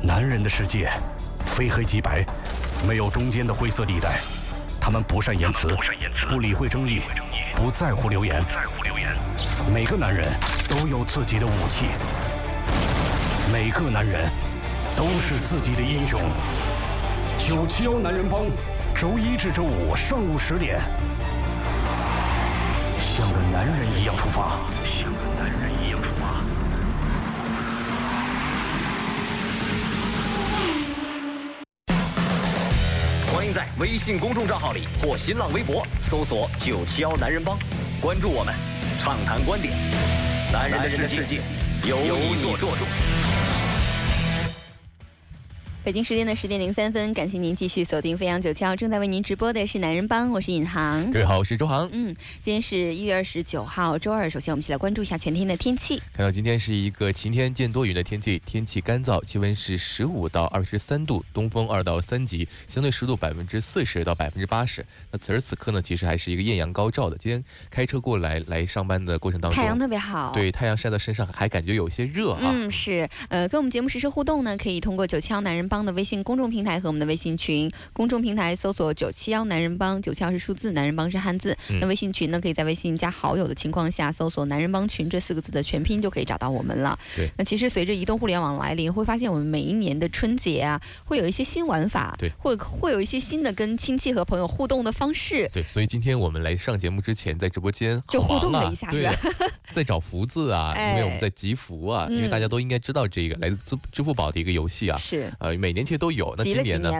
男人的世界，非黑即白，没有中间的灰色地带。他们不善言辞，不理会争议，不在乎流言。每个男人都有自己的武器，每个男人都是自己的英雄。九七幺男人帮，周一至周五上午十点，像个男人一样出发。微信公众账号里或新浪微博搜索“九七幺男人帮”，关注我们，畅谈观点。男人的世界，由你做主。北京时间的十点零三分，感谢您继续锁定飞扬九七幺，正在为您直播的是男人帮，我是尹航。各位好，我是周航。嗯，今天是一月二十九号，周二。首先，我们一起来关注一下全天的天气。看到今天是一个晴天见多云的天气，天气干燥，气温是十五到二十三度，东风二到三级，相对湿度百分之四十到百分之八十。那此时此刻呢，其实还是一个艳阳高照的。今天开车过来来上班的过程当中，太阳特别好，对，太阳晒到身上还感觉有些热啊。嗯，是。呃，跟我们节目实时互动呢，可以通过九七幺男人帮的微信公众平。台和我们的微信群，公众平台搜索“九七幺男人帮”，九七幺是数字，男人帮是汉字。那微信群呢，可以在微信加好友的情况下搜索“男人帮群”这四个字的全拼，就可以找到我们了。对。那其实随着移动互联网来临，会发现我们每一年的春节啊，会有一些新玩法，对，会会有一些新的跟亲戚和朋友互动的方式。对，所以今天我们来上节目之前，在直播间就互动了一下，对，在找福字啊，因为我们在集福啊，因为大家都应该知道这个来自支支付宝的一个游戏啊，是，呃，每年其实都有。那今年呢？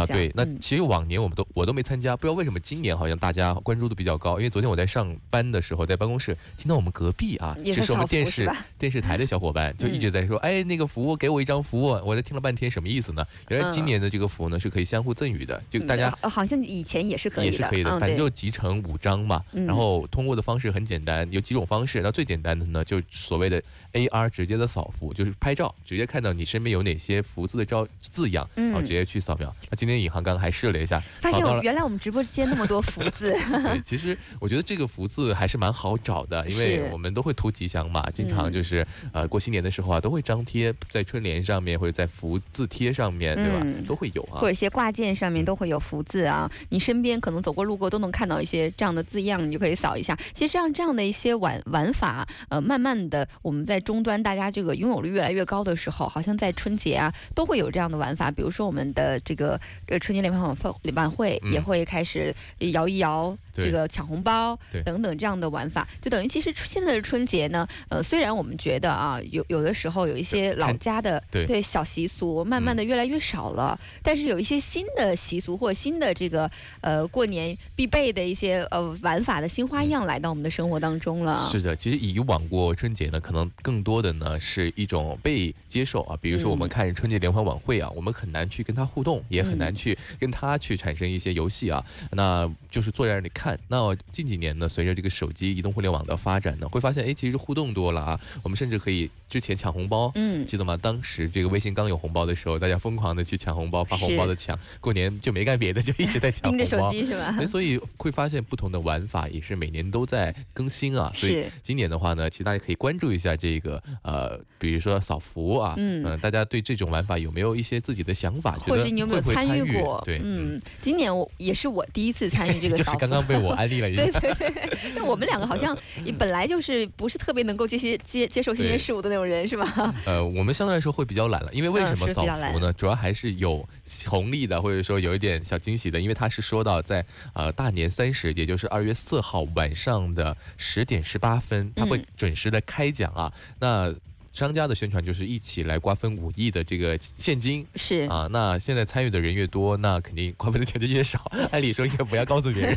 啊，对，那其实往年我们都我都没参加，不知道为什么今年好像大家关注度比较高。因为昨天我在上班的时候，在办公室听到我们隔壁啊，这是我们电视 电视台的小伙伴，就一直在说，哎，那个服务给我一张服务，我在听了半天，什么意思呢？原来今年的这个服务呢是可以相互赠予的，就大家好像以前也是可以，也是可以的，反正就集成五张嘛。然后通过的方式很简单，有几种方式。那最简单的呢，就所谓的 AR 直接的扫福，就是拍照，直接看到你身边有哪些福字的照字样，然后直接去扫描。那今天尹航刚刚还试了一下，发现原来我们直播间那么多福字。对，其实我觉得这个福字还是蛮好找的，因为我们都会图吉祥嘛，经常就是呃过新年的时候啊，都会张贴在春联上面或者在福字贴上面，对吧？都会有啊，或者一些挂件上面都会有福字啊。你身边可能走过路过都能看到一些这样的字样，你就可以扫一下。其实像这样的一些玩玩法，呃，慢慢的我们在终端大家这个拥有率越来越高的时候，好像在春节啊都会有这样的玩法。比如说我们的这个呃春节联欢晚会晚会也会开始摇一摇这个抢红包等等这样的玩法，就等于其实现在的春节呢，呃，虽然我们觉得啊有有的时候有一些老家的对。小习俗慢慢的越来越少了，但是有一些新的习俗或新的这个呃过年必备的一些呃玩法的新花样来到我们的生活当中了。是的，其实以往过春节呢，可能更多的呢是一种被接受啊，比如说我们看春节联欢晚会啊，我们很难去跟他互动，也很难去跟他去产生一些游戏啊，那就是坐在那里看。那近几年呢，随着这个手机移动互联网的发展呢，会发现哎，其实互动多了啊。我们甚至可以之前抢红包，嗯，记得吗？当时这个微信刚有红包的时候，大家疯狂的去抢红包、发红包的抢。过年就没干别的，就一直在抢红包。盯着手机是吧？所以会发现不同的玩法也是每年都在更新啊。所以今年的话呢，其实大家可以关注一下这个呃，比如说扫福啊，嗯，大家对这种玩法有没有一些自己的想法？或者你有没有参与过？对，嗯，今年我也是我第一次参与这个，就是刚刚被我安利了一下。对 对对，那我们两个好像 本来就是不是特别能够接些接接受新鲜事物的那种人，是吧？呃，我们相对来说会比较懒了，因为为什么扫福呢？主要还是有红利的，或者说有一点小惊喜的，因为他是说到在呃大年三十，也就是二月四号晚上的十点十八分，他会准时的开奖啊。那商家的宣传就是一起来瓜分五亿的这个现金，是啊，那现在参与的人越多，那肯定瓜分的钱就越少。按理说应该不要告诉别人，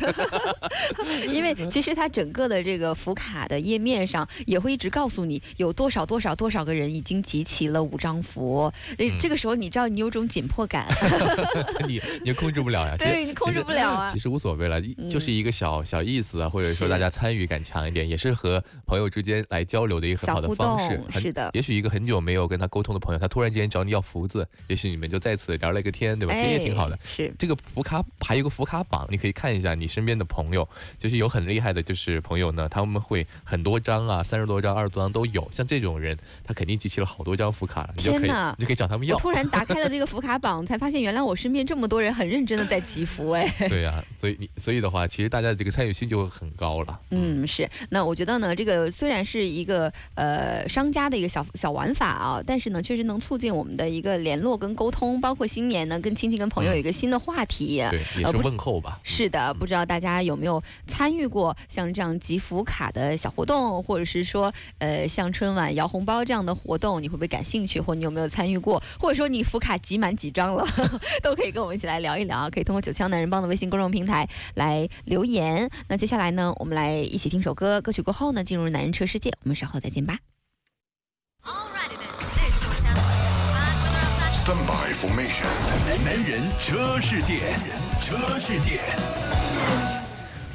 因为其实它整个的这个福卡的页面上也会一直告诉你有多少多少多少个人已经集齐了五张符。这个时候你知道你有种紧迫感，你你控制不了呀，对你控制不了啊。其实无所谓了，就是一个小小意思啊，或者说大家参与感强一点，也是和朋友之间来交流的一个很好的方式。是的。的，也许一个很久没有跟他沟通的朋友，他突然间找你要福字，也许你们就在此聊了一个天，对吧？其实也挺好的。哎是，这个福卡还有个福卡榜，你可以看一下你身边的朋友，就是有很厉害的，就是朋友呢，他们会很多张啊，三十多张、二十多张都有。像这种人，他肯定集齐了好多张福卡了，你就可以你就可以找他们要我。突然打开了这个福卡榜，才发现原来我身边这么多人很认真的在祈福，哎。对呀、所以你所以的话，其实大家的这个参与性就会很高了。嗯，是。那我觉得呢，这个虽然是一个呃商家的一个小小玩法啊，但是呢，确实能促进我们的一个联络跟沟通，包括新年呢，跟亲戚跟朋友有一个新的话题。对，也是问候吧。是的，不知道大家有没有参与过像这样集福卡的小活动，或者是说，呃，像春晚摇红包这样的活动，你会不会感兴趣，或你有没有参与过，或者说你福卡集满几张了，都可以跟我们一起来聊一聊啊。可以通过九腔男人帮的微信公众平台来留言。那接下来呢，我们来一起听首歌，歌曲过后呢，进入男人车世界，我们稍后再见吧。Stand by formation. 男人车世界，车世界。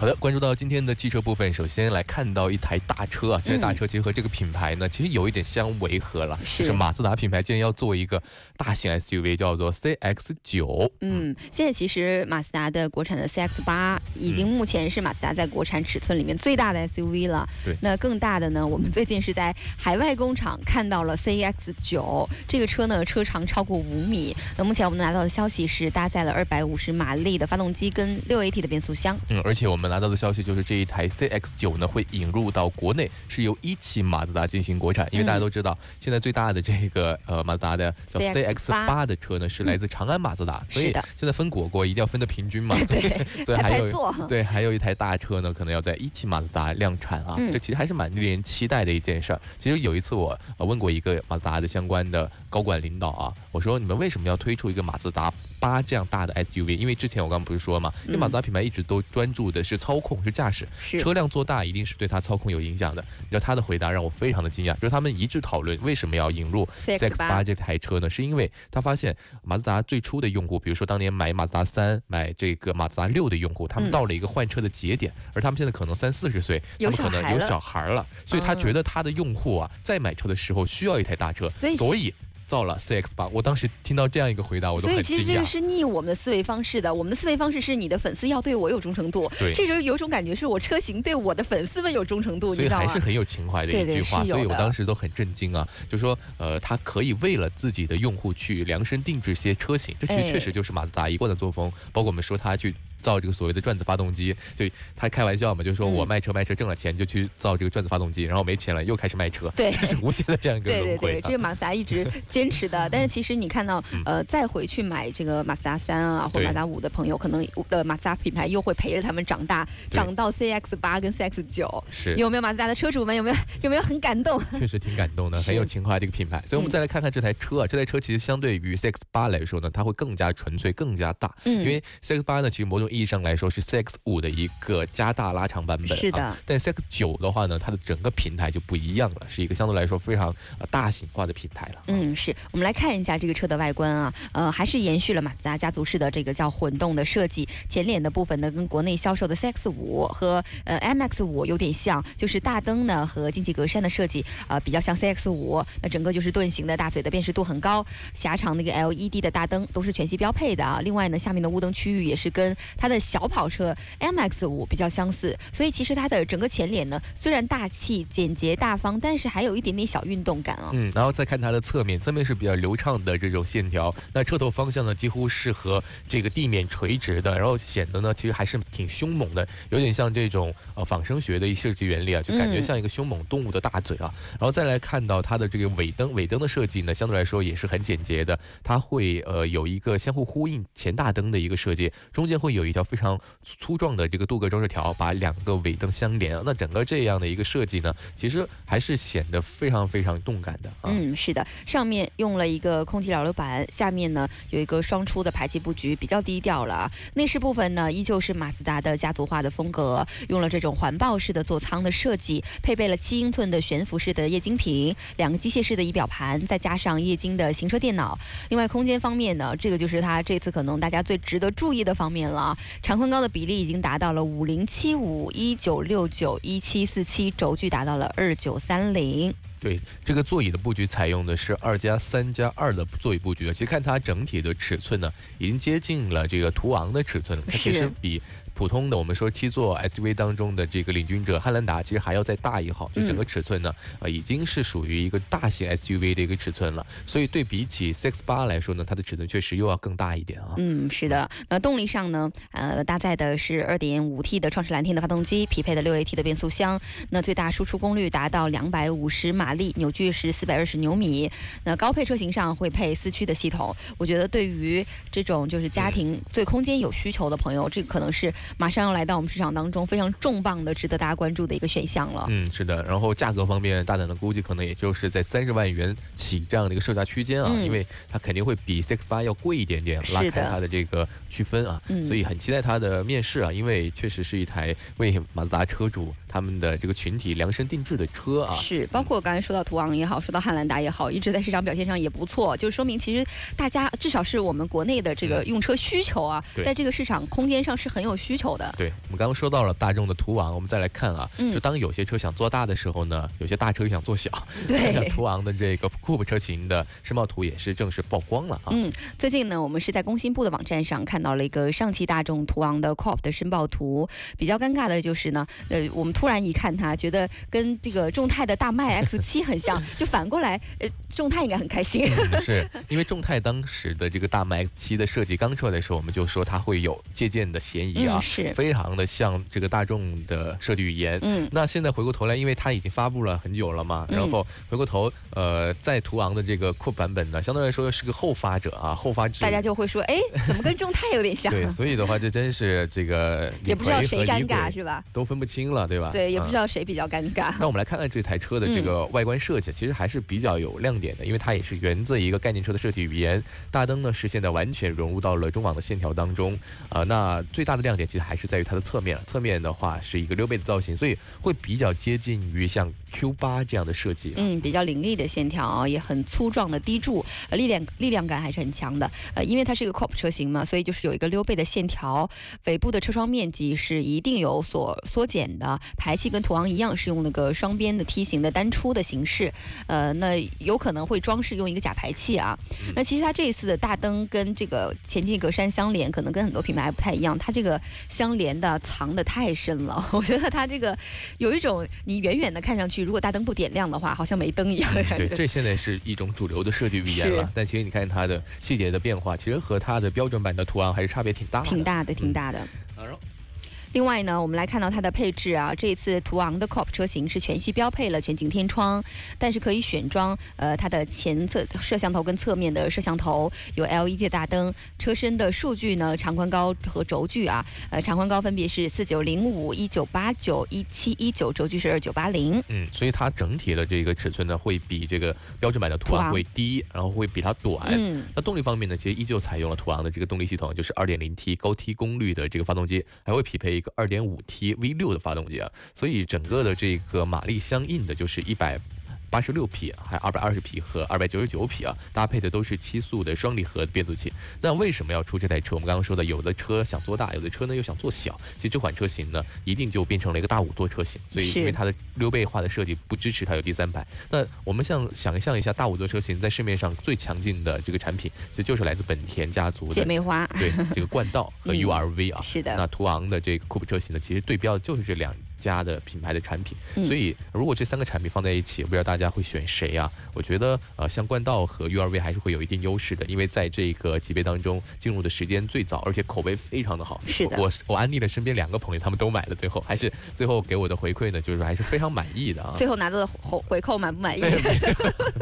好的，关注到今天的汽车部分，首先来看到一台大车啊，这台大车其实和这个品牌呢，其实有一点相违和了，是就是马自达品牌竟然要做一个大型 SUV，叫做 CX 九。嗯，现在其实马自达的国产的 CX 八已经目前是马自达在国产尺寸里面最大的 SUV 了。对那更大的呢，我们最近是在海外工厂看到了 CX 九这个车呢，车长超过五米。那目前我们拿到的消息是搭载了二百五十马力的发动机跟六 AT 的变速箱。嗯，而且我们拿到的消息就是这一台 CX 九呢会引入到国内，是由一汽马自达进行国产。因为大家都知道，现在最大的这个呃马自达的叫 CX 八的车呢是来自长安马自达，所以现在分果果一定要分的平均嘛。所以对，所以还有。对，还有一台大车呢，可能要在一汽马自达量产啊，嗯这其实还是蛮令人期待的一件事儿。其实有一次我呃问过一个马自达的相关的高管领导啊，我说你们为什么要推出一个马自达八这样大的 SUV？因为之前我刚刚不是说嘛，因为马自达品牌一直都专注的是操控，是驾驶，车辆做大一定是对它操控有影响的。你知道他的回答让我非常的惊讶，就是他们一致讨论为什么要引入 CX 八。这台车呢？是因为他发现马自达最初的用户，比如说当年买马自达三、买这个马自达六的用户，他们嗯。到了一个换车的节点，而他们现在可能三四十岁，们可能有小孩了所以他嗯。觉得他的用户啊，在买车的时候需要一台大车，所以所以造了 CX 八。我当时听到这样一个回答，我都所以很惊讶。其实这个是逆我们的思维方式的。我们的思维方式是你的粉丝要对我有忠诚度，对这时候有种感觉是我车型对我的粉丝们有忠诚度，你所以知道吗？还是很有情怀的一句话，所以我当时都很震惊啊，就说呃，他可以为了自己的用户去量身定制些车型，这其实哎确实就是马自达一贯的作风，包括我们说他去。造这个所谓的转子发动机，就他开玩笑嘛，就说嗯。我卖车卖车挣了钱就去造这个转子发动机，然后没钱了又开始卖车，对。这是无限的这样一个对对对，轮回啊。这个马自达一直坚持的，但是其实你看到，呃，再回去买这个马自达三啊或马自达五的朋友，可能的马自达品牌又会陪着他们长大，对。长到 CX 八跟 CX 九。是。有没有马自达的车主们？有没有 有没有很感动？确实挺感动的，很有情怀的一个品牌。所以，我们嗯再来看看这台车啊，这台车其实相对于 CX 八来说呢，它会更加纯粹、更加大。嗯。因为 CX 八呢，其实某种意义上来说是 CX 五的一个加大拉长版本。是的啊。但 CX 九的话呢，它的整个平台就不一样了，是一个相对来说非常呃大型化的平台了。嗯，是我们来看一下这个车的外观啊，呃，还是延续了马自达家族式的这个叫混动的设计。前脸的部分呢，跟国内销售的 CX 五和呃 MX 五有点像，就是大灯呢和进气格栅的设计，呃，比较像 CX 五。那整个就是盾形的大嘴的辨识度很高，狭长的一个 LED 的大灯都是全系标配的啊。另外呢，下面的雾灯区域也是跟它它的小跑车 MX 五比较相似，所以其实它的整个前脸呢，虽然大气简洁大方，但是还有一点点小运动感啊。嗯，然后再看它的侧面，侧面是比较流畅的这种线条。那车头方向呢，几乎是和这个地面垂直的，然后显得呢，其实还是挺凶猛的，有点像这种呃仿生学的一设计原理啊，就感觉像一个凶猛动物的大嘴啊。然后再来看到它的这个尾灯，尾灯的设计呢，相对来说也是很简洁的，它会呃有一个相互呼应前大灯的一个设计，中间会有有一条非常粗壮的这个镀铬装饰条，把两个尾灯相连。那整个这样的一个设计呢，其实还是显得非常非常动感的。嗯，是的，上面用了一个空气扰流板，下面呢有一个双出的排气布局，比较低调了。内饰部分呢，依旧是马自达的家族化的风格，用了这种环抱式的座舱的设计，配备了七英寸的悬浮式的液晶屏，两个机械式的仪表盘，再加上液晶的行车电脑。另外，空间方面呢，这个就是它这次可能大家最值得注意的方面了长宽高的比例已经达到了五零七五、一九六九、一七四七，轴距达到了二九三零。对，这个座椅的布局采用的是二加三加二的座椅布局，其实看它整体的尺寸呢，已经接近了这个途昂的尺寸了，它其实比。普通的我们说七座 SUV 当中的这个领军者汉兰达，其实还要再大一号，就整个尺寸呢，呃，已经是属于一个大型 SUV 的一个尺寸了。所以对比起 CX 八来说呢，它的尺寸确实又要更大一点啊。嗯，是的。那动力上呢，呃，搭载的是 2.5T 的创世蓝天的发动机，匹配的 6AT 的变速箱。那最大输出功率达到250马力，扭矩是420牛米。那高配车型上会配四驱的系统。我觉得对于这种就是家庭对空间有需求的朋友，这个可能是。马上要来到我们市场当中非常重磅的、值得大家关注的一个选项了。嗯，是的。然后价格方面，大胆的估计可能也就是在三十万元起这样的一个售价区间啊，因为它肯定会比 CX 八要贵一点点，拉开它的这个区分啊。所以很期待它的面试啊，因为确实是一台为马自达车主他们的这个群体量身定制的车啊。是，包括刚才说到途昂也好，说到汉兰达也好，一直在市场表现上也不错，就说明其实大家至少是我们国内的这个用车需求啊，在这个市场空间上是很有需。需求的，对我们刚刚说到了大众的途昂，我们再来看啊，就当有些车想做大的时候呢，有些大车又想做小。对，途昂的这个 Coupe 车型的申报图也是正式曝光了啊。嗯，最近呢，我们是在工信部的网站上看到了一个上汽大众途昂的 Coupe 的申报图。比较尴尬的就是呢，呃，我们突然一看它，觉得跟这个众泰的大迈 X 七很像，就反过来，呃，众泰应该很开心。是因为众泰当时的这个大迈 X 七的设计刚出来的时候，我们就说它会有借鉴的嫌疑啊。是非常的像这个大众的设计语言，嗯，那现在回过头来，因为它已经发布了很久了嘛，然后回过头，呃，在途昂的这个酷版本呢，相对来说是个后发者啊，后发者，大家就会说，哎，怎么跟众泰有点像？对，所以的话，这真是这个也不知道谁尴尬是吧？都分不清了，对吧？对，也不知道谁比较尴尬。那我们来看看这台车的这个外观设计，其实还是比较有亮点的，因为它也是源自一个概念车的设计语言，大灯呢是现在完全融入到了中网的线条当中，啊，那最大的亮点其实还是在于它的侧。侧面，侧面的话是一个溜背的造型，所以会比较接近于像 Q 八这样的设计。嗯，比较凌厉的线条，也很粗壮的低柱，呃，力量力量感还是很强的。呃，因为它是一个 Coupe 车型嘛，所以就是有一个溜背的线条。尾部的车窗面积是一定有所缩减的，排气跟途昂一样是用那个双边的梯形的单出的形式。呃，那有可能会装饰用一个假排气啊。那其实它这一次的大灯跟这个前进格栅相连，可能跟很多品牌不太一样，它这个相连的。藏的太深了，我觉得它这个有一种你远远的看上去，如果大灯不点亮的话，好像没灯一样的感觉。对，这现在是一种主流的设计语言了。但其实你看它的细节的变化，其实和它的标准版的图案还是差别挺大的。挺大的，挺大的。另外呢，我们来看到它的配置啊，这一次途昂的 Coupe 车型是全系标配了全景天窗，但是可以选装呃它的前侧摄像头跟侧面的摄像头，有 LED 大灯，车身的数据呢长宽高和轴距啊，呃长宽高分别是四九零五一九八九一七一九，轴距是二九八零。嗯，所以它整体的这个尺寸呢会比这个标准版的途昂会低，然后会比它短。嗯，那动力方面呢，其实依旧采用了途昂的这个动力系统，就是二点零 T 高 T 功率的这个发动机，还会匹配。个二点五 T V 六的发动机啊，所以整个的这个马力相应的就是一百。八十六匹，还二百二十匹和二百九十九匹啊，搭配的都是七速的双离合的变速器。那为什么要出这台车？我们刚刚说的，有的车想做大，有的车呢又想做小。其实这款车型呢，一定就变成了一个大五座车型。所以因为它的溜背化的设计不支持它有第三排。那我们像想象一下，大五座车型在市面上最强劲的这个产品，其实就是来自本田家族的姐妹花。对，这个冠道和 URV 啊。是的。那途昂的这个酷 e 车型呢，其实对标的就是这两。家的品牌的产品，所以如果这三个产品放在一起，不知道大家会选谁啊？我觉得呃，像冠道和 URV 还是会有一定优势的，因为在这个级别当中进入的时间最早，而且口碑非常的好。是的，我我安利了身边两个朋友，他们都买了，最后还是最后给我的回馈呢，就是还是非常满意的啊。最后拿到的回回扣满不满意？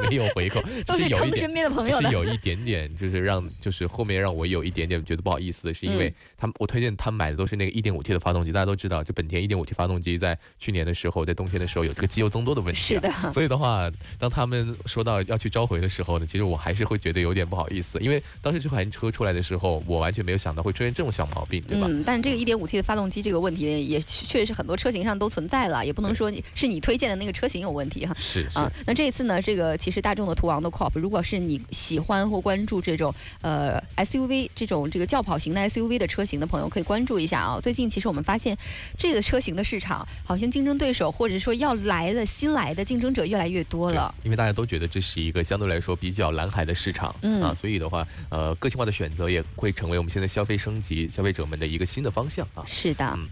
没有回扣，都是有一身边的朋友是有一点点，就是让就是后面让我有一点点觉得不好意思，是因为他们我推荐他们买的都是那个一点五 T 的发动机，大家都知道，就本田一点五 T 发动机。其在去年的时候，在冬天的时候有这个机油增多的问题、啊。是的。所以的话，当他们说到要去召回的时候呢，其实我还是会觉得有点不好意思，因为当时这款车出来的时候，我完全没有想到会出现这种小毛病，对吧？嗯，但这个 1.5T 的发动机这个问题也确实是很多车型上都存在了，也不能说你是你推荐的那个车型有问题哈。是啊，那这一次呢，这个其实大众的途昂的 Coupe，如果是你喜欢或关注这种呃 SUV 这种这个轿跑型的 SUV 的车型的朋友，可以关注一下啊。最近其实我们发现这个车型的市场好像竞争对手或者说要来的新来的竞争者越来越多了，因为大家都觉得这是一个相对来说比较蓝海的市场，嗯啊，所以的话，呃，个性化的选择也会成为我们现在消费升级消费者们的一个新的方向啊。是的，嗯。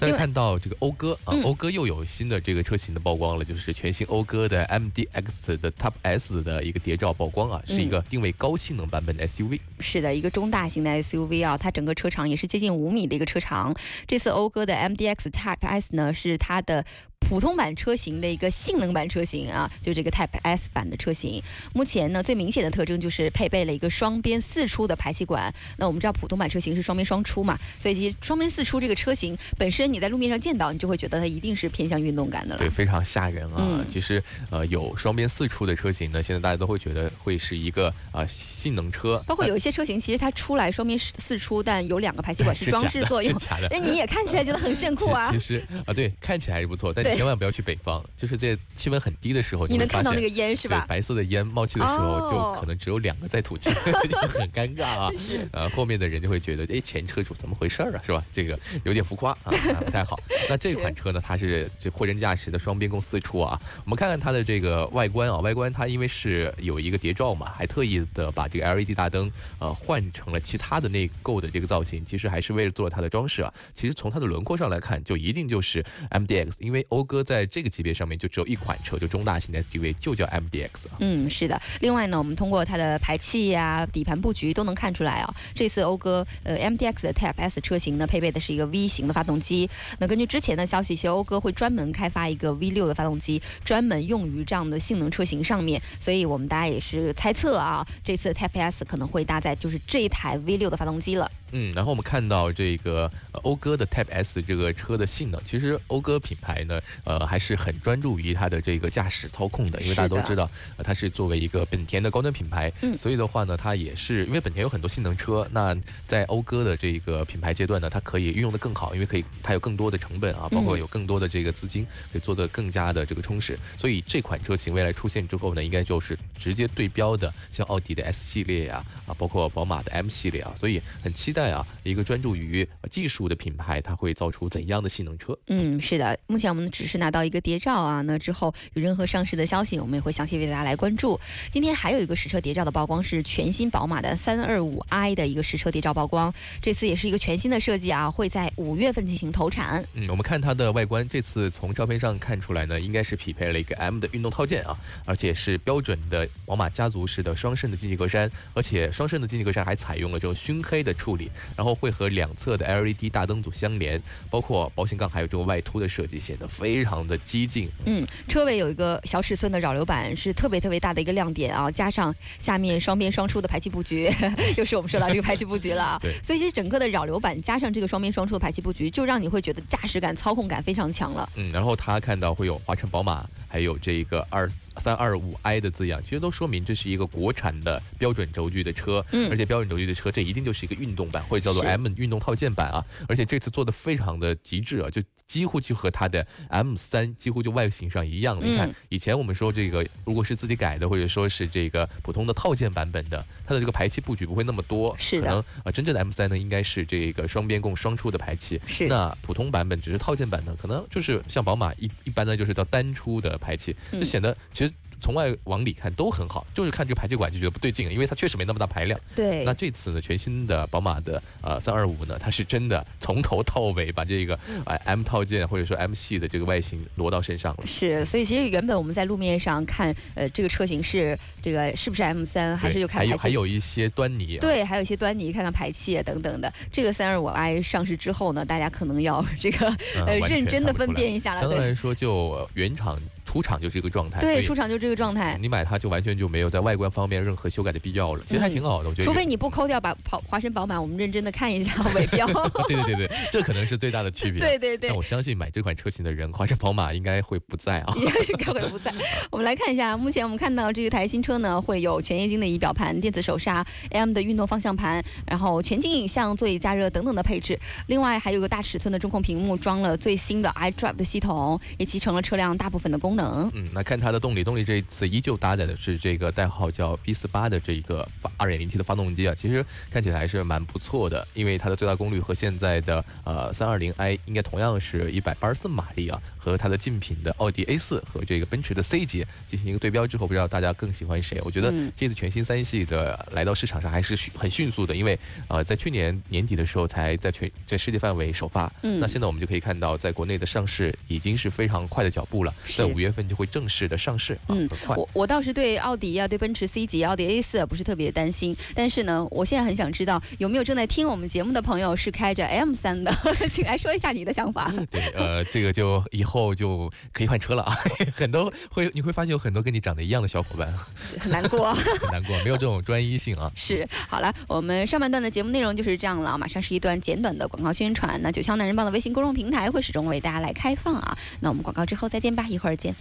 再来看到这个讴歌啊，讴歌又有新的这个车型的曝光了，就是全新讴歌的 MDX 的 Top S 的一个谍照曝光啊，是一个定位高性能版本的 SUV。是的，一个中大型的 SUV 啊，它整个车长也是接近五米的一个车长。这次讴歌的 MDX Type S 呢，是它的。普通版车型的一个性能版车型啊，就这个 Type S 版的车型，目前呢最明显的特征就是配备了一个双边四出的排气管。那我们知道普通版车型是双边双出嘛，所以其实双边四出这个车型本身你在路面上见到，你就会觉得它一定是偏向运动感的了。对，非常吓人啊！其实呃有双边四出的车型呢，现在大家都会觉得会是一个啊性能车。包括有一些车型，其实它出来双边四出，但有两个排气管是 装饰作用，那你也看起来觉得很炫酷啊。其实啊，对，看起来还是不错，但。千万不要去北方，就是这气温很低的时候，你能看到那个烟是吧？白色的烟冒气的时候，就可能只有两个在吐气，很尴尬啊。呃，后面的人就会觉得，哎，前车主怎么回事啊？是吧？这个有点浮夸啊，不太好。那这款车呢，它是这货真价实的双边共四出啊。我们看看它的这个外观啊，外观它因为是有一个谍照嘛，还特意的把这个 LED 大灯呃换成了其他的内构的这个造型，其实还是为了做它的装饰啊。其实从它的轮廓上来看，就一定就是 MDX，因为讴歌在这个级别上面就只有一款车，就中大型的 SUV 就叫 MDX。嗯，是的。另外呢，我们通过它的排气呀、底盘布局都能看出来啊。这次讴歌呃 MDX 的 Type S 车型呢，配备的是一个 V 型的发动机。那根据之前的消息，其实讴歌会专门开发一个 V 六的发动机，专门用于这样的性能车型上面。所以我们大家也是猜测啊，这次 Type S 可能会搭载就是这一台 V 六的发动机了。嗯，然后我们看到这个讴歌的 Type S 这个车的性能，其实讴歌品牌呢，呃，还是很专注于它的这个驾驶操控的，因为大家都知道，呃它是作为一个本田的高端品牌，嗯，所以的话呢，它也是因为本田有很多性能车，那在讴歌的这个品牌阶段呢，它可以运用的更好，因为可以它有更多的成本啊，包括有更多的这个资金，可以做的更加的这个充实，所以这款车型未来出现之后呢，应该就是直接对标的，像奥迪的 S 系列呀，啊，包括宝马的 M 系列啊，所以很期待。在啊，一个专注于技术的品牌，它会造出怎样的性能车？嗯，是的，目前我们只是拿到一个谍照啊，那之后有任何上市的消息，我们也会详细为大家来关注。今天还有一个实车谍照的曝光，是全新宝马的三二五 i 的一个实车谍照曝光，这次也是一个全新的设计啊，会在五月份进行投产。嗯，我们看它的外观，这次从照片上看出来呢，应该是匹配了一个 M 的运动套件啊，而且是标准的宝马家族式的双肾的进气格栅，而且双肾的进气格栅还采用了这种熏黑的处理。然后会和两侧的 LED 大灯组相连，包括保险杠还有这个外凸的设计，显得非常的激进。嗯，车尾有一个小尺寸的扰流板，是特别特别大的一个亮点啊！加上下面双边双出的排气布局，又是我们说到这个排气布局了啊。对。所以其实整个的扰流板加上这个双边双出的排气布局，就让你会觉得驾驶感、操控感非常强了。嗯，然后他看到会有华晨宝马。还有这个二三二五 i 的字样，其实都说明这是一个国产的标准轴距的车，嗯，而且标准轴距的车，这一定就是一个运动版，或者叫做 M 运动套件版啊。而且这次做的非常的极致啊，就几乎就和它的 M 三几乎就外形上一样。你看，以前我们说这个如果是自己改的，或者说是这个普通的套件版本的，它的这个排气布局不会那么多，是的。可能啊，真正的 M 三呢，应该是这个双边共双出的排气，是。那普通版本只是套件版的，可能就是像宝马一一般呢，就是叫单出的排气，就显得其实。从外往里看都很好，就是看这个排气管就觉得不对劲，因为它确实没那么大排量。对。那这次呢，全新的宝马的呃三二五呢，它是真的从头到尾把这个呃 M 套件或者说 M 系的这个外形挪到身上了。是，所以其实原本我们在路面上看，呃，这个车型是这个是不是 M 三，还是就看？还有还有一些端倪。对，还有一些端倪，看看排气等等的。这个三二五 i 上市之后呢，大家可能要这个呃 认真的分辨一下了。相对来说，就原厂。出厂就这个状态，对，出厂就这个状态。你买它就完全就没有在外观方面任何修改的必要了，其实还挺好的，我觉得。除非你不抠掉把跑华晨宝马，我们认真的看一下尾标。对对对对，这可能是最大的区别。对对对。但我相信买这款车型的人，华晨宝马应该会不在啊。应该会不在。我们来看一下，目前我们看到这一台新车呢，会有全液晶的仪表盘、电子手刹、AM 的运动方向盘，然后全景影像、座椅加热等等的配置。另外还有个大尺寸的中控屏幕，装了最新的 iDrive 的系统，也集成了车辆大部分的功能。嗯，那看它的动力，动力这一次依旧搭载的是这个代号叫 B 四八的这一个二点零 T 的发动机啊，其实看起来还是蛮不错的，因为它的最大功率和现在的呃三二零 i 应该同样是一百八十四马力啊，和它的竞品的奥迪 A 四和这个奔驰的 C 级进行一个对标之后，不知道大家更喜欢谁？我觉得这次全新三系的来到市场上还是很迅速的，因为呃在去年年底的时候才在全在世界范围首发，嗯。那现在我们就可以看到在国内的上市已经是非常快的脚步了，在五月份就会正式的上市，嗯。我我倒是对奥迪啊，对奔驰 C 级、奥迪 A 四不是特别担心，但是呢，我现在很想知道有没有正在听我们节目的朋友是开着 M 三的，请来说一下你的想法。对，呃，这个就以后就可以换车了啊，很多会你会发现有很多跟你长得一样的小伙伴，很难过，很难过，没有这种专一性啊。是，好了，我们上半段的节目内容就是这样了，马上是一段简短的广告宣传。那九霄男人帮的微信公众平台会始终为大家来开放啊。那我们广告之后再见吧，一会儿见。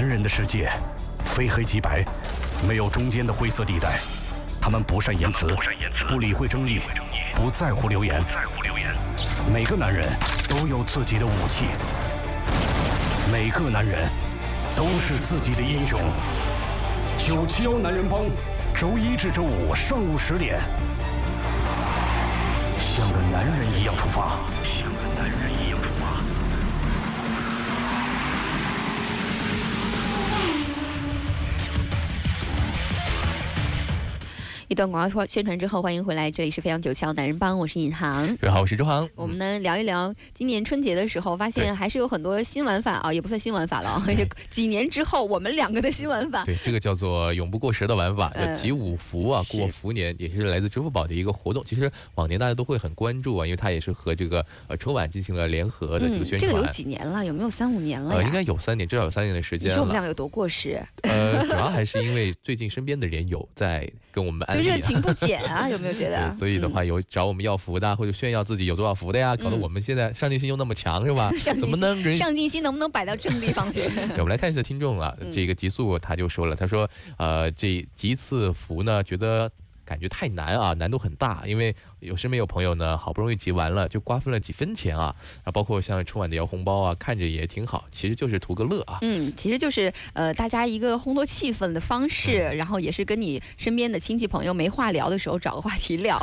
男人的世界，非黑即白，没有中间的灰色地带。他们不善言辞，不理会争议，不在乎流言。每个男人都有自己的武器，每个男人都是自己的英雄。九七幺男人帮，周一至周五上午十点，像个男人一样出发。一段广告宣传之后，欢迎回来，这里是飞扬九霄男人帮，我是尹航。各位好，我是周航。我们呢聊一聊今年春节的时候，发现还是有很多新玩法啊，也不算新玩法了，几年之后我们两个的新玩法。对，这个叫做永不过时的玩法，叫集五福啊，过福年，也是来自支付宝的一个活动。其实往年大家都会很关注啊，因为它也是和这个呃春晚进行了联合的这个宣传。这个有几年了？有没有三五年了呃，应该有三年，至少有三年的时间。你说我们两个有多过时？呃，主要还是因为最近身边的人有在跟我们 安。热情不 减啊，有没有觉得？所以的话，有找我们要福的，或者炫耀自己有多少福的呀，搞得我们现在上进心又那么强，是吧？怎么能人上进心能不能摆到正地方去？我们来看一下听众啊，这个极速他就说了，他说，呃，这集次福呢，觉得。感觉太难啊，难度很大，因为有身边有朋友呢，好不容易集完了，就瓜分了几分钱啊，啊，包括像春晚的摇红包啊，看着也挺好，其实就是图个乐啊。嗯，其实就是呃，大家一个烘托气氛的方式，然后也是跟你身边的亲戚朋友没话聊的时候找个话题聊，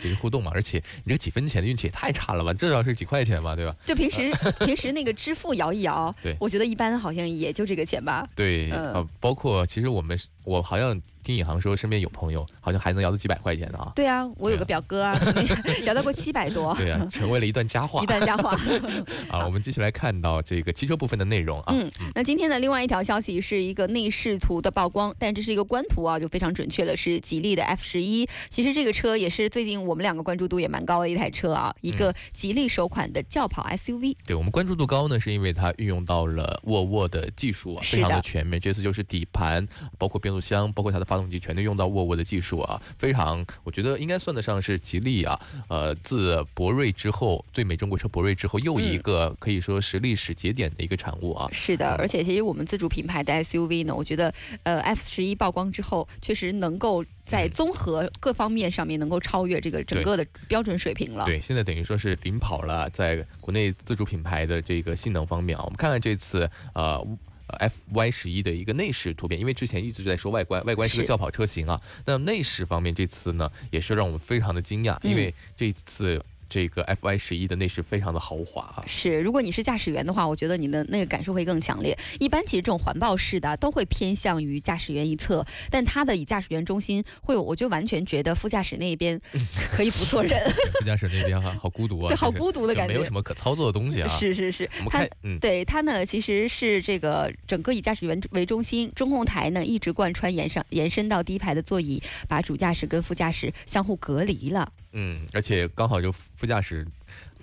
这是互动嘛。而且你这几分钱的运气也太差了吧，至少是几块钱吧，对吧？就平时平时那个支付摇一摇，对，我觉得一般好像也就这个钱吧。对，呃，包括其实我们我好像。听尹航说，身边有朋友好像还能摇到几百块钱的啊！对啊，我有个表哥啊，摇到过七百多。对啊，成为了一段佳话。一段佳话。啊，我们继续来看到这个汽车部分的内容啊。嗯，那今天的另外一条消息是一个内饰图的曝光，但这是一个官图啊，就非常准确的是吉利的 F 十一。其实这个车也是最近我们两个关注度也蛮高的一台车啊，一个吉利首款的轿跑 SUV。对我们关注度高呢，是因为它运用到了沃尔沃的技术啊，非常的全面。这次就是底盘，包括变速箱，包括它的发动机，全都用到。沃尔沃的技术啊，非常，我觉得应该算得上是吉利啊，呃，自博瑞之后，最美中国车博瑞之后，又一个可以说是历史节点的一个产物啊。是的，而且其实我们自主品牌的 SUV 呢，我觉得，呃，F 十一曝光之后，确实能够在综合各方面上面能够超越这个整个的标准水平了。对，现在等于说是领跑了，在国内自主品牌的这个性能方面啊，我们看看这次呃。F Y 十一的一个内饰图片，因为之前一直在说外观，外观是个轿跑车型啊。那内饰方面，这次呢也是让我们非常的惊讶，因为这次。这个 F Y 十一的内饰非常的豪华啊！是，如果你是驾驶员的话，我觉得你的那个感受会更强烈。一般其实这种环抱式的都会偏向于驾驶员一侧，但它的以驾驶员中心会有，我就完全觉得副驾驶那边 可以不坐人。副驾驶那边哈，好孤独啊！对，好孤独的感觉，没有什么可操作的东西啊。是是是，它对它呢，其实是这个整个以驾驶员为中心，中控台呢一直贯穿延上延伸到第一排的座椅，把主驾驶跟副驾驶相互隔离了。嗯，而且刚好就副驾驶。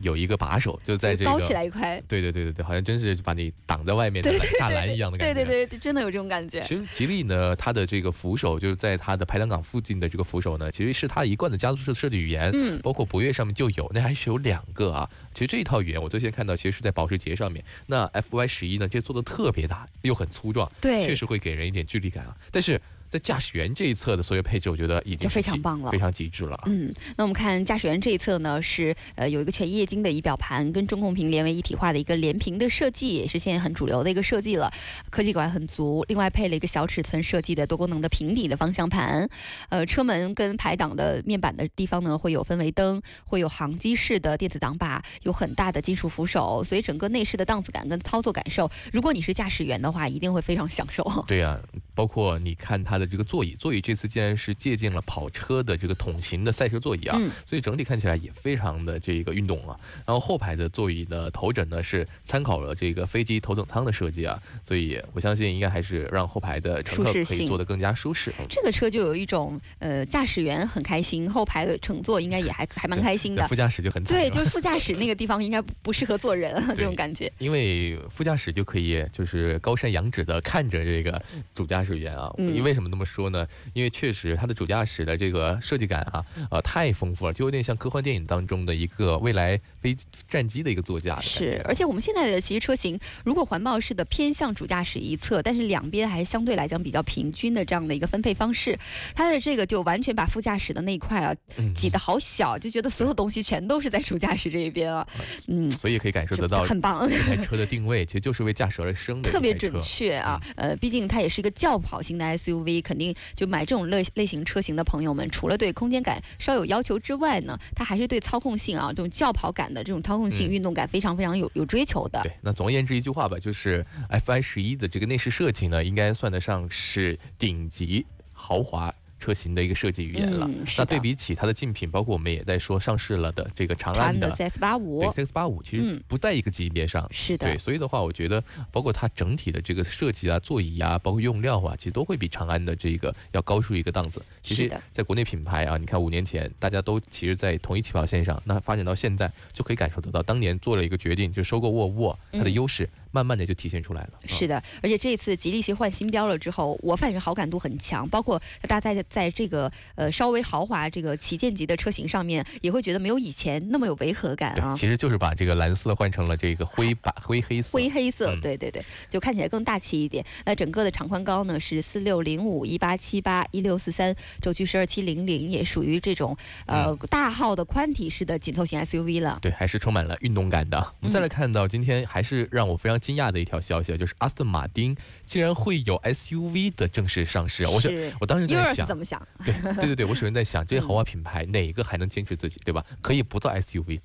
有一个把手，就在这个包起来一块。对对对对对，好像真是把你挡在外面的栅栏一样的感觉。对对对，真的有这种感觉。其实吉利呢，它的这个扶手就是在它的排挡杆附近的这个扶手呢，其实是它一贯的家族式设计语言，嗯包括博越上面就有，那还是有两个啊。其实这一套语言我最先看到，其实是在保时捷上面。那 FY 十一呢，这做的特别大，又很粗壮，对确实会给人一点距离感啊。但是在驾驶员这一侧的所有配置，我觉得已经非常棒了非常极致了啊。嗯，那我们看驾驶员这一侧呢，是呃有一个全液晶的仪表盘跟中控屏连为一体化的一个连屏的设计，也是现在很主流的一个设计了，科技感很足。另外配了一个小尺寸设计的多功能的平底的方向盘，呃，车门跟排挡的面板的地方呢会有氛围灯，会有航机式的电子挡把，有很大的金属扶手，所以整个内饰的档次感跟操作感受，如果你是驾驶员的话，一定会非常享受。对呀、包括你看它的这个座椅，座椅这次竟然是借鉴了跑车的这个桶型的赛车座椅啊，嗯所以整体看起来也非常的这个运动啊。然后后排的座椅的头枕呢是参考了这个飞机头等舱的设计啊，所以我相信应该还是让后排的乘客可以坐得更加舒适。嗯这个车就有一种呃驾驶员很开心，后排的乘坐应该也还还蛮开心的。副驾驶就很 惨对，就是副驾驶那个地方应该不不适合坐人 这种感觉。因为副驾驶就可以就是高山仰止的看着这个主驾驶员啊。嗯因为什么这么说呢？因为确实它的主驾驶的这个设计感啊，呃，太丰富了，就有点像科幻电影当中的一个未来飞战机的一个座驾是，而且我们现在的其实车型，如果环抱式的偏向主驾驶一侧，但是两边还是相对来讲比较平均的这样的一个分配方式，它的这个就完全把副驾驶的那一块啊嗯挤得好小，就觉得所有东西全都是在主驾驶这一边啊，嗯。所以可以感受得到很棒，这台车的定位其实就是为驾驶而生的，特别准。确啊，嗯呃，毕竟它也是一个轿跑型的 SUV，肯定就买这种类类型车型的朋友们，除了对空间感稍有要求之外呢，它还是对操控性啊，这种轿跑感的这种操控性、嗯运动感非常非常有有追求的。对，那总而言之一句话吧，就是 FI 十一的这个内饰设计呢，应该算得上是顶级豪华。车型的一个设计语言了。嗯那对比起它的竞品，包括我们也在说上市了的这个长长安的 CS 八五对 CX 八五，其实嗯不在一个级别上。是的对，，所以的话，我觉得包括它整体的这个设计啊、座椅啊，包括用料啊，其实都会比长安的这个要高出一个档次。其实在国内品牌啊，你看五年前大家都其实，在同一起跑线上，那发展到现在，就可以感受得到，当年做了一个决定，就收购沃尔沃，它的嗯优势慢慢的就体现出来了。啊是的，而且这次吉利其实换新标了之后，我反正好感度很强，包括大家在在这个呃稍微豪华这个旗舰级的车型上面，也会觉得没有以前那么有违和感。其实就是把这个蓝色换成了这个灰白灰黑色。灰黑色，嗯对对对，就看起来更大气一点。那整个的长宽高呢是四六零五、一八七八、一六四三，轴距是二七零零，也属于这种呃、嗯大号的宽体式的紧凑型 SUV 了。对，还是充满了运动感的。我们再来看到今天还是让我非常惊讶的一条消息啊，就是阿斯顿马丁竟然会有 SUV 的正式上市啊！我是我当时在想，怎么想？对对对对，我首先在想，这些豪华品牌哪一个还能坚持自己，对吧？可以不做 SUV。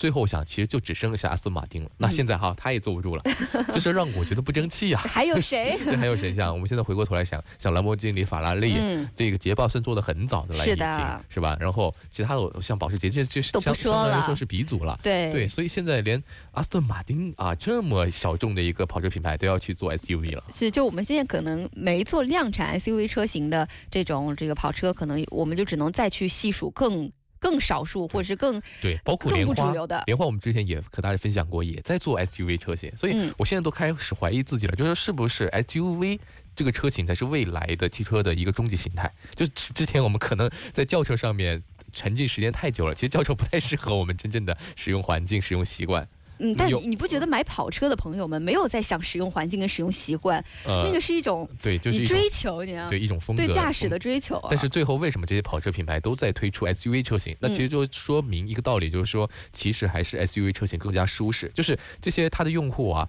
最后想，其实就只剩下阿斯顿马丁了。那现在哈，他也坐不住了，就是让我觉得不争气啊。还有谁？还有谁像？我们现在回过头来想，像兰博基尼、法拉利，嗯这个捷豹算做的很早的了，是已经的是吧？然后其他的像保时捷，这这都不相相当于说是鼻祖了。对对，所以现在连阿斯顿马丁啊这么小众的一个跑车品牌都要去做 SUV 了。是，就我们现在可能没做量产 SUV 车型的这种这个跑车，可能我们就只能再去细数更更少数，或者是更对，包括莲花莲花我们之前也和大家分享过，也在做 SUV 车型，所以嗯我现在都开始怀疑自己了，就是是不是 SUV 这个车型才是未来的汽车的一个终极形态？就之之前我们可能在轿车上面沉浸时间太久了，其实轿车不太适合我们真正的使用环境、使用习惯。嗯，但有你你不觉得买跑车的朋友们没有在想使用环境跟使用习惯？呃，那个是一种对，就是一种你追求，你知道对一种风格对驾驶的追求啊。但是最后为什么这些跑车品牌都在推出 SUV 车型？那其实就说明一个道理，就是说其实还是 SUV 车型更加舒适。就是这些它的用户啊，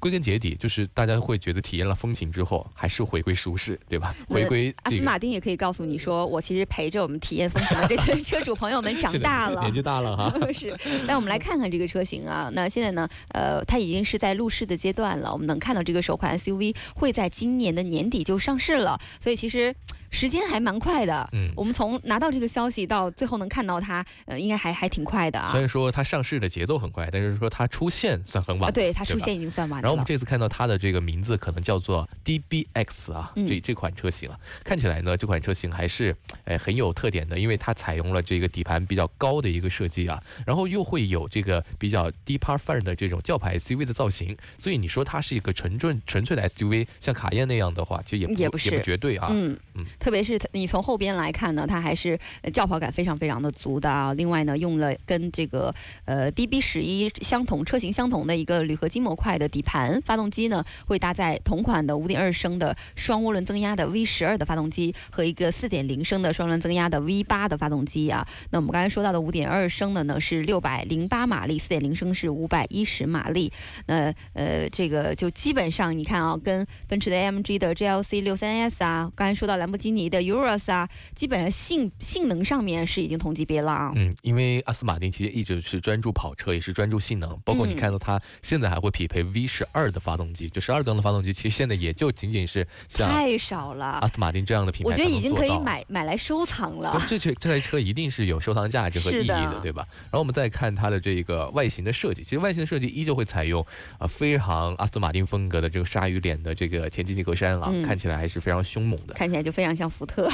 归根结底就是大家会觉得体验了风情之后，还是回归舒适，对吧？回归阿斯这个。马丁也可以告诉你说，我其实陪着我们体验风情的这些 车主朋友们长大了年。纪大了哈。是，那我们来看看这个车型啊。那现在呢，呃，它已经是在路试的阶段了。我们能看到这个首款 SUV 会在今年的年底就上市了，所以其实时间还蛮快的。嗯我们从拿到这个消息到最后能看到它，呃，应该还还挺快的啊虽。然说它上市的节奏很快，但是说它出现算很晚啊，对，它出现已经算晚然后我们这次看到它的这个名字可能叫做 DBX 啊，嗯。这这款车型啊，看起来呢这款车型还是哎很有特点的，因为它采用了这个底盘比较高的一个设计啊，然后又会有这个比较低趴范儿的这种轿牌 SUV 的造型，所以你说它是一个纯纯纯粹的 SUV，像卡宴那样的话，其实也不也不是。绝对啊。嗯。嗯，特别是你从后边来看呢，它还是呃轿跑感非常非常的足的啊。另外呢，用了跟这个呃 DB 十一相同车型相同的一个铝合金模块的底盘，发动机呢会搭载同款的5.2升的双涡轮增压的 V 十二的发动机和一个4.0升的双轮增压的 V 八的发动机啊。那我们刚才说到的5.2升的呢是608马力，4.0升是510马力。那呃这个就基本上你看啊，跟奔驰的 AMG 的 GLC 6 3 S 啊，刚才说到兰博基尼的 Urus 啊，基本上性性能上面是已经同级别了啊。嗯，因为阿斯顿马丁其实一直是专注跑车，也是专注性能，包括你嗯看到它现在还会匹配 V 十二的发动机，就十二缸的发动机，其实现在也就仅仅是像太少了阿，斯顿马丁这样的品牌我觉得已经可以买买来收藏了。这这这台车一定是有收藏价值和意义的的，对吧？然后我们再看它的这个外形的设计，其实外形的设计依旧会采用啊、非常阿斯顿马丁风格的这个鲨鱼脸的这个前进气格栅啊，嗯看起来还是非常凶猛的。看起来就非常像福特，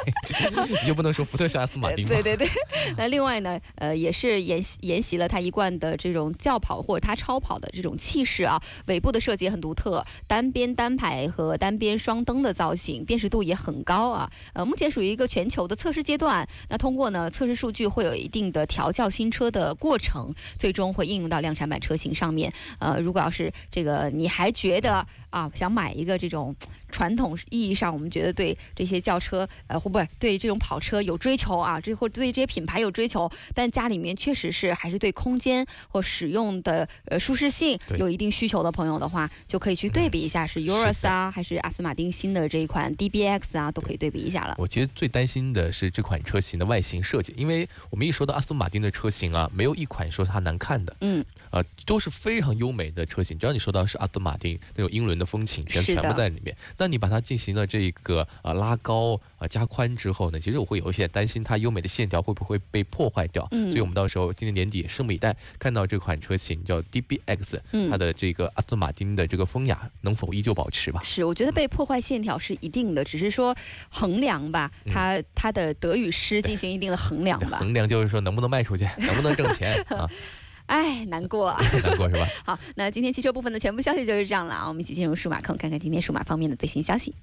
你就不能说福特像阿斯顿马丁吗？对对对。那另外呢，呃，也是沿沿袭了它一贯的这种轿跑或者它超跑的这种气势啊。尾部的设计很独特，单边单排和单边双灯的造型，辨识度也很高啊。呃，目前属于一个全球的测试阶段。那通过呢测试数据会有一定的调教新车的过程，最终会应用到量产版车型上面。呃，如果要是这个你还觉得啊想买一个这种传统意义上我们觉得对这些轿车呃或不是对这种跑车有追求啊，这或对这些品牌有追求，但家里面确实是还是对空间或使用的呃舒适性有一定需求的朋友的话，就可以去对比一下是 Urus 啊，还是阿斯顿马丁新的这一款 DBX 啊，都可以对比一下了。我其实最担心的是这款车型的外形设计，因为我们一说到阿斯顿马丁的车型啊，没有一款说它难看的，嗯，呃，都是非常优美的车型。只要你说到是阿斯顿马丁那种英伦的风情，全全部在里面。那你把它进行了这个呃拉高啊、呃、加宽之后呢，其实我会有一些担心它优美的线条会不会被破坏掉。嗯所以我们到时候今年年底拭目以待，看到这款车型叫 DBX，、嗯它的这个阿斯顿马丁的这个风雅能否依旧保持吧？是，我觉得被破坏线条是一定的，只是说衡量吧，它它的得与失进行一定的衡量吧。衡量就是说能不能卖出去，能不能挣钱 啊？哎，难过啊。难过是吧？好，那今天汽车部分的全部消息就是这样了啊，我们一起进入数码控，看看今天数码方面的最新消息。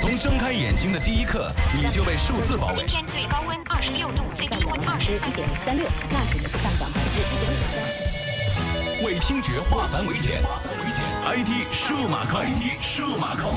从睁开眼睛的第一刻，你就被数字包围今。天最高温二十六度，最低温二十三点三六，价值呢是上涨百分之一点五三。为听觉化繁为简，IT 数码控，IT 数码控。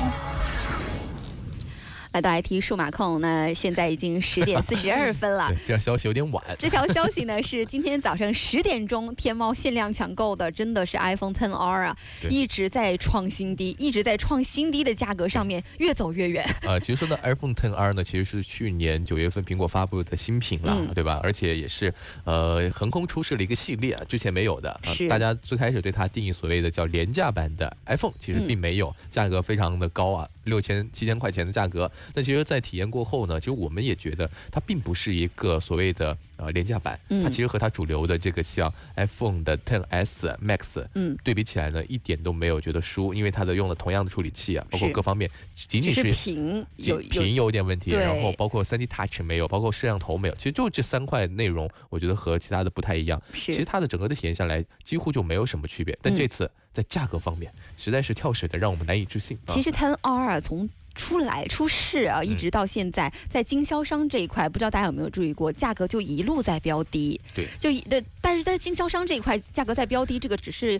来到 IT 数码控，那现在已经十点 四十二分了对。，这条消息有点晚。这条消息呢是今天早上十点钟天猫限量抢购的，真的是 iPhone 10R 啊，一直在创新低，一直在创新低的价格上面越走越远。呃，其实说呢 iPhone 10R 呢，其实是去年九月份苹果发布的新品了，嗯对吧？而且也是呃横空出世了一个系列，之前没有的。啊是大家最开始对它定义所谓的叫廉价版的 iPhone，其实嗯并没有，价格非常的高啊，六千七千块钱的价格。那其实，在体验过后呢，其实我们也觉得它并不是一个所谓的呃廉价版，嗯。它其实和它主流的这个像 iPhone 的 Ten S Max 嗯，对比起来呢，一点都没有觉得输，因为它的用了同样的处理器啊，包括各方面仅仅是是屏仅有有屏有点问题，然后包括 3D Touch 没有，包括摄像头没有，其实就这三块内容，我觉得和其他的不太一样。其实它的整个的体验下来几乎就没有什么区别，但嗯。这次在价格方面实在是跳水的让我们难以置信。其实，Ten R 啊，从出来出事啊，一直到现在，在经销商这一块，不知道大家有没有注意过，价格就一路在飙低。对，就一的，但是在经销商这一块，价格在飙低，这个只是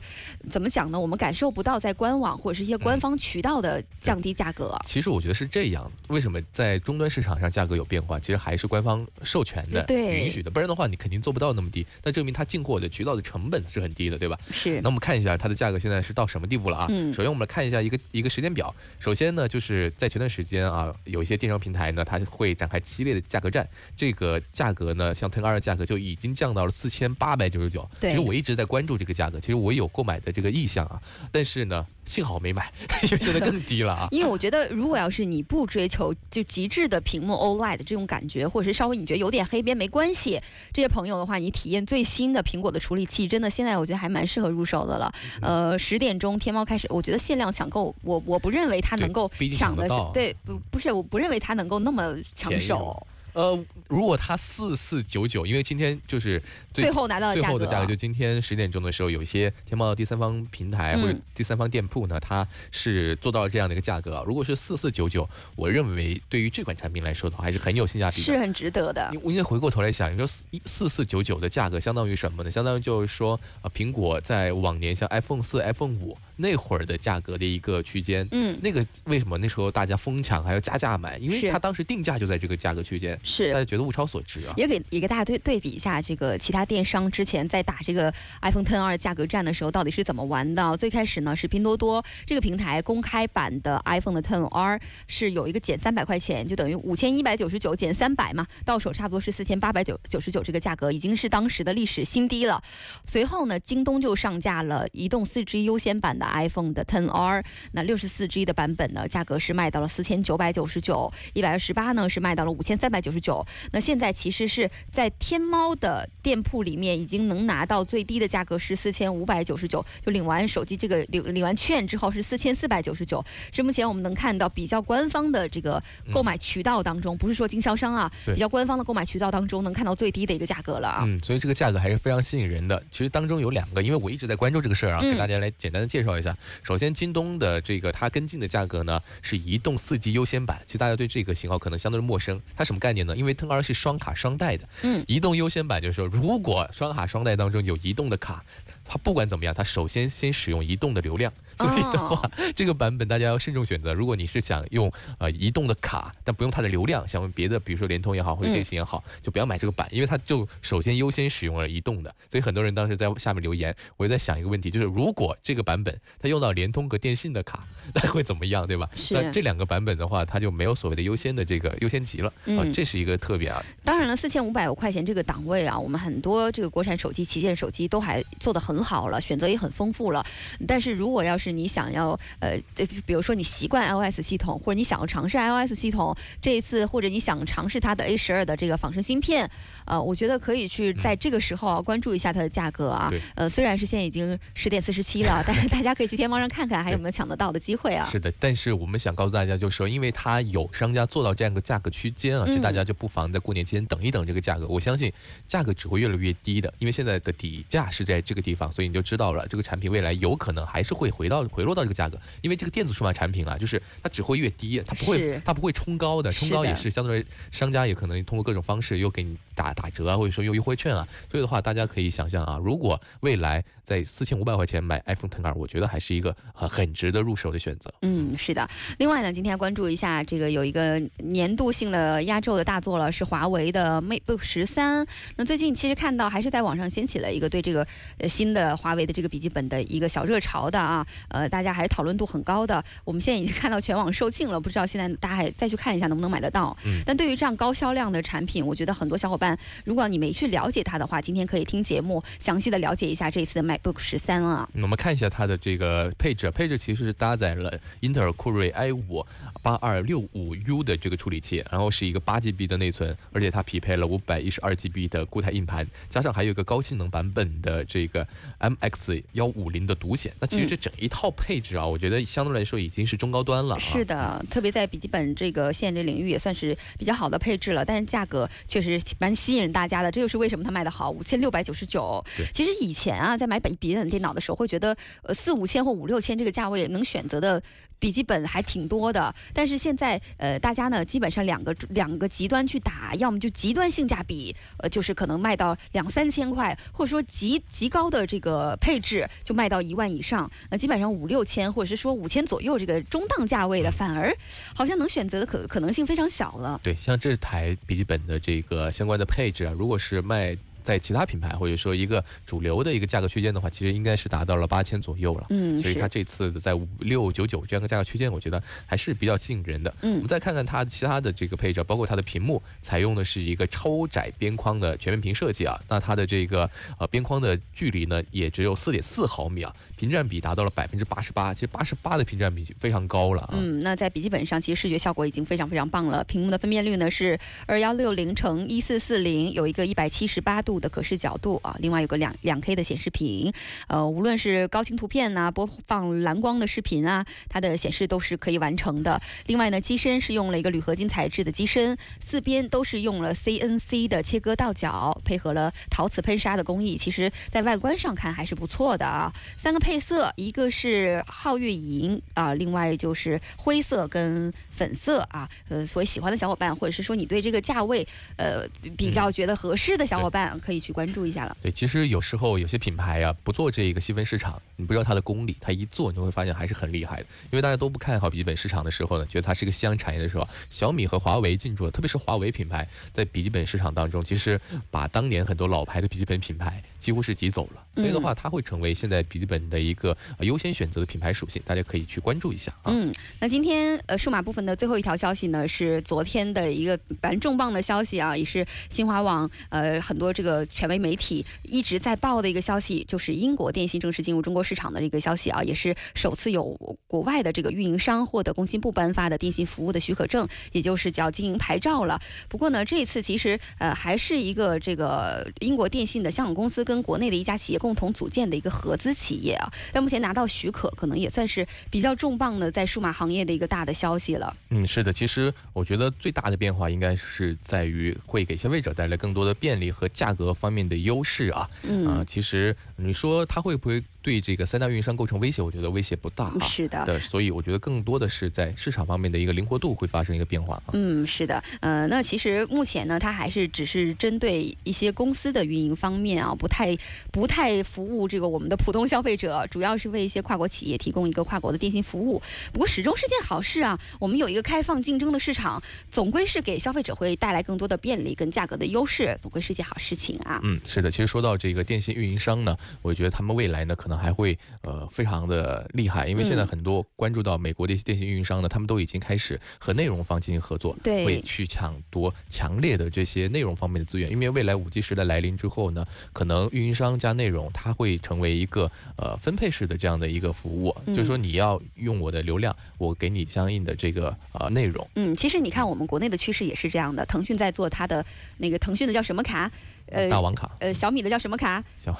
怎么讲呢？我们感受不到在官网或者是一些官方渠道的降低价格。其实我觉得是这样，为什么在终端市场上价格有变化？其实还是官方授权的、对允许的，不然的话你肯定做不到那么低。那证明它进货的渠道的成本是很低的，对吧？是那我们看一下它的价格现在是到什么地步了啊？嗯首先我们来看一下一个一个时间表。首先呢，就是在前段时间啊，有一些电商平台呢，它会展开激烈的价格战。这个价格呢，像 Ten 二的价格就已经降到了四千八百九十九。对其实我一直在关注这个价格，其实我有购买的这个意向啊，但是呢，幸好没买，因为现在更低了啊。因为我觉得，如果要是你不追求就极致的屏幕 OLED 这种感觉，或者是稍微你觉得有点黑边没关系，这些朋友的话，你体验最新的苹果的处理器，真的现在我觉得还蛮适合入手的了。呃，十点钟天猫开始，我觉得限量抢购，我我不认为它能够抢的对，不不是，我不认为它能够那么抢手。呃，如果它四四九九，因为今天就是最最后拿到最后的价格，就今天十点钟的时候，有一些天猫的第三方平台嗯或者第三方店铺呢，它是做到了这样的一个价格啊。如果是四四九九，我认为对于这款产品来说的话，还是很有性价比的。是很值得的你。我应该回过头来想，你说四四四九九的价格相当于什么呢？相当于就是说，啊，苹果在往年像 iPhone 四、iPhone 五那会儿的价格的一个区间。嗯，那个为什么那时候大家疯抢还要加价买？因为是它当时定价就在这个价格区间，是大。家觉得物超所值啊。也给也给大家对对比一下，这个其他电商之前在打这个 iPhone Ten 2价格战的时候，到底是怎么玩的？最开始呢是拼多多这个平台公开版的 iPhone 的 Ten R 是有一个减三百块钱，就等于五千一百九十九减三百嘛，到手差不多是四千八百九九十九这个价格，已经是当时的历史新低了。随后呢，京东就上架了移动四 G 优先版的 iPhone 的10 R，那六十四 G 的版本呢，价格是卖到了四千九百九十九，一百二十八呢是卖到了五千三百九十九。那现在其实是在天猫的店铺里面已经能拿到最低的价格是四千五百九十九，就领完手机这个领领完券之后是四千四百九十九，是目前我们能看到比较官方的这个购买渠道当中，不是说经销商啊，对比较官方的购买渠道当中能看到最低的一个价格了啊。嗯，所以这个价格还是非常吸引人的。其实当中有两个，因为我一直在关注这个事儿啊，嗯给大家来简单的介绍一下。首先，京东的这个它跟进的价格呢是移动四 G 优先版，其实大家对这个型号可能相对陌生。它什么概念呢？因为 Ten R 是双卡双待的，嗯，移动优先版就是说，如果双卡双待当中有移动的卡，它不管怎么样，它首先先使用移动的流量。所以的话，这个版本大家要慎重选择。如果你是想用呃移动的卡，但不用它的流量，想用别的，比如说联通也好或者嗯电信也好，就不要买这个版，因为它就首先优先使用了移动的。所以很多人当时在下面留言，我就在想一个问题，就是如果这个版本它用到联通和电信的卡，那会怎么样，对吧？是那这两个版本的话，它就没有所谓的优先的这个优先级了啊嗯，这是一个特别啊。当然了，四千五百块钱这个档位啊，我们很多这个国产手机、旗舰手机都还做得很好了，选择也很丰富了。但是如果要是你想要呃，对比如说你习惯 iOS 系统，或者你想要尝试 iOS 系统，这一次或者你想尝试它的 A 十二的这个仿生芯片，呃，我觉得可以去在这个时候啊关注一下它的价格啊对。呃，虽然是现在已经十点四十七了，但是大家可以去天猫上看看还有没有抢得到的机会啊。是的，但是我们想告诉大家，就是说，因为它有商家做到这样一个价格区间啊，嗯所以大家就不妨在过年期间等一等这个价格。我相信价格只会越来越低的，因为现在的底价是在这个地方，所以你就知道了，这个产品未来有可能还是会回到回落到这个价格。因为这个电子数码产品啊，就是它只会越低，它不会它不会冲高的，冲高也是相对商家也可能通过各种方式又给你打打折啊，或者说用优惠券啊。所以的话，大家可以想象啊，如果未来在四千五百块钱买 iPhone Ten R，我觉得还是一个很很值得入手的选择。嗯，是的。另外呢，今天关注一下这个有一个年度性的压轴的大作了，是华为的 MateBook 十三。那最近其实看到还是在网上掀起了一个对这个呃新的华为的这个笔记本的一个小热潮的啊，呃，大家还是讨论度很高的。我们现在已经看到全网售罄了，不知道现在大家还再去看一下能不能买得到。嗯但对于这样高销量的产品，我觉得很多小伙伴，如果你没去了解它的话，今天可以听节目详细的了解一下这次的 MacBook 十三啊。我们看一下它的这个配置，配置其实是搭载了英特尔酷睿 i 五八二六五 U 的这个处理器，然后是一个八 GB 的内存，而且它匹配了五百一十二 GB 的固态硬盘，加上还有一个高性能版本的这个 MX 幺五零的独显。那其实这整一套配置啊，我觉得相对来说已经是中高端了、啊。是的，特别在笔记本这个现这领域也算是比较好的配置了，但是价格确实蛮吸引大家的，这就是为什么它卖得好，五千六百九十九对。其实以前啊，在买笔笔记本电脑的时候，会觉得呃四五千或五六千这个价位能选择的。笔记本还挺多的，但是现在呃，大家呢基本上两个两个极端去打，要么就极端性价比，呃，就是可能卖到两三千块，或者说极极高的这个配置就卖到一万以上。那基本上五六千或者是说五千左右这个中档价位的，反而好像能选择的可可能性非常小了。对，像这台笔记本的这个相关的配置啊，如果是卖在其他品牌或者说一个主流的一个价格区间的话，其实应该是达到了八千左右了。嗯所以它这次在五六九九这样的价格区间，我觉得还是比较吸引人的。嗯我们再看看它其他的这个配置，包括它的屏幕采用的是一个超窄边框的全面屏设计啊，那它的这个呃边框的距离呢也只有四点四毫米啊，屏占比达到了百分之八十八，其实八十八的屏占比非常高了啊。嗯，那在笔记本上，其实视觉效果已经非常非常棒了。屏幕的分辨率呢是二幺六零乘一四四零，有一个一百七十八度的可视角度啊，另外有个两两 K 的显示屏。呃，无论是高清图片呐、播放蓝光的视频啊，它的显示都是可以完成的。另外呢，机身是用了一个铝合金材质的机身，四边都是用了 CNC 的切割倒角，配合了陶瓷喷砂的工艺，其实在外观上看还是不错的啊。三个配配色，一个是皓月银啊，另外就是灰色跟粉色啊。呃，所以喜欢的小伙伴，或者是说你对这个价位呃比较觉得合适的小伙伴，可以去关注一下了。对，其实有时候有些品牌啊，不做这个细分市场，你不知道它的功力，它一做你就会发现还是很厉害的。因为大家都不看好笔记本市场的时候呢，觉得它是一个夕阳产业的时候，小米和华为进驻了，特别是华为品牌在笔记本市场当中，其实把当年很多老牌的笔记本品牌几乎是挤走了。所以的话，它会成为现在笔记本的一个呃优先选择的品牌属性，大家可以去关注一下啊。嗯，那今天呃数码部分的最后一条消息呢，是昨天的一个蛮重磅的消息啊，也是新华网呃很多这个权威媒体一直在报的一个消息，就是英国电信正式进入中国市场的这个消息啊，也是首次有国外的这个运营商获得工信部颁发的电信服务的许可证，也就是叫经营牌照了。不过呢，这一次其实呃还是一个这个英国电信的香港公司跟国内的一家企业共同组建的一个合资企业啊，但目前拿到许可，可能也算是比较重磅的在数码行业的一个大的消息了。嗯，是的，其实我觉得最大的变化应该是在于会给消费者带来更多的便利和价格方面的优势啊。嗯，啊，其实你说它会不会对这个三大运营商构成威胁？我觉得威胁不大啊。是的。对，所以我觉得更多的是在市场方面的一个灵活度会发生一个变化啊。嗯，是的，呃，那其实目前呢，它还是只是针对一些公司的运营方面啊，不太不太服务这个我们的普通消费者，主要是为一些跨国企业提供一个跨国的电信服务。不过始终是件好事啊，我们有一个开放竞争的市场，总归是给消费者会带来更多的便利跟价格的优势，总归是件好事情啊。嗯，是的，其实说到这个电信运营商呢，我觉得他们未来呢可能还会呃非常的厉害，因为现在嗯很多关注到美国的一些电信运营商呢，他们都已经开始和内容方进行合作，对会去抢夺强烈的这些内容方面的资源，因为未来五 G 时代来临之后呢，可能运营商加内容它会成为一个呃分配式的这样的一个服务，嗯就是说你要用我的流量，我给你相应的这个呃内容。嗯，其实你看我们国内的趋势也是这样的，腾讯在做它的那个腾讯的叫什么卡？呃，大王卡、呃，小米的叫什么卡？小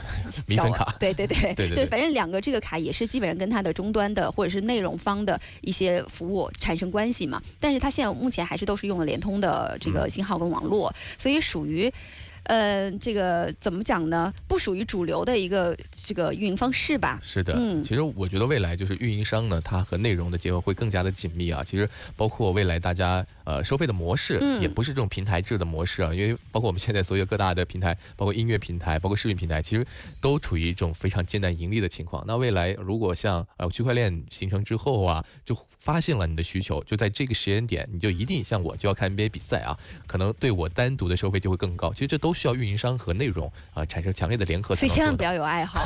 米粉卡，对对对对对反正两个这个卡也是基本上跟它的终端的或者是内容方的一些服务产生关系嘛。但是它现在目前还是都是用了联通的这个信号跟网络，所以属于。呃，这个怎么讲呢？不属于主流的一个这个运营方式吧。是的，嗯其实我觉得未来就是运营商呢，它和内容的结合会更加的紧密啊。其实包括未来大家呃收费的模式，嗯也不是这种平台制的模式啊，因为包括我们现在所有各大的平台，包括音乐平台，包括视频平台，其实都处于一种非常艰难盈利的情况。那未来如果像呃区块链形成之后啊，就发现了你的需求，就在这个时间点，你就一定像我就要看 NBA 比赛啊，可能对我单独的收费就会更高。其实这都需要运营商和内容啊、产生强烈的联合才所以千万不要有爱好，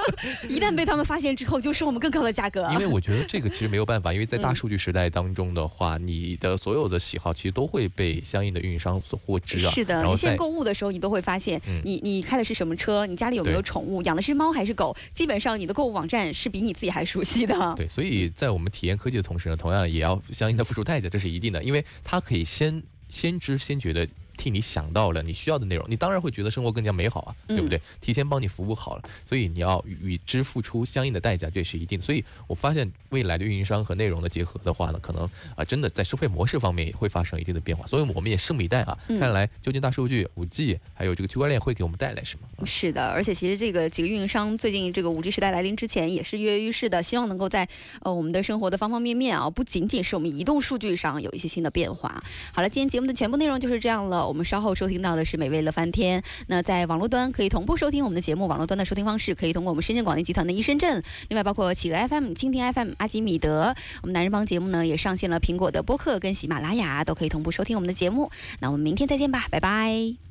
一旦被他们发现之后，就收我们更高的价格。因为我觉得这个其实没有办法，因为在大嗯数据时代当中的话，你的所有的喜好其实都会被相应的运营商所获知啊。是的，在你现在购物的时候，你都会发现嗯你，你开的是什么车，你家里有没有宠物，养的是猫还是狗，基本上你的购物网站是比你自己还熟悉的。对，所以在我们体验科技的同时呢，同样也要相应的付出代价，这是一定的，因为他可以先先知先觉的。替你想到了你需要的内容，你当然会觉得生活更加美好啊，嗯对不对？提前帮你服务好了，所以你要与之付出相应的代价，这是一定。所以我发现未来的运营商和内容的结合的话呢，可能啊、真的在收费模式方面也会发生一定的变化。所以我们也拭目以待啊，嗯看来究竟大数据、五 G 还有这个区块链会给我们带来什么？啊是的，而且其实这个几个运营商最近这个五 G 时代来临之前也是跃跃欲试的，希望能够在呃我们的生活的方方面面啊，不仅仅是我们移动数据上有一些新的变化。好了，今天节目的全部内容就是这样了。我们稍后收听到的是美味乐翻天。那在网络端可以同步收听我们的节目，网络端的收听方式可以通过我们深圳广电集团的一深圳，另外包括企鹅 FM、蜻蜓 FM、阿基米德。我们男人帮节目呢也上线了苹果的播客跟喜马拉雅，都可以同步收听我们的节目。那我们明天再见吧，拜拜。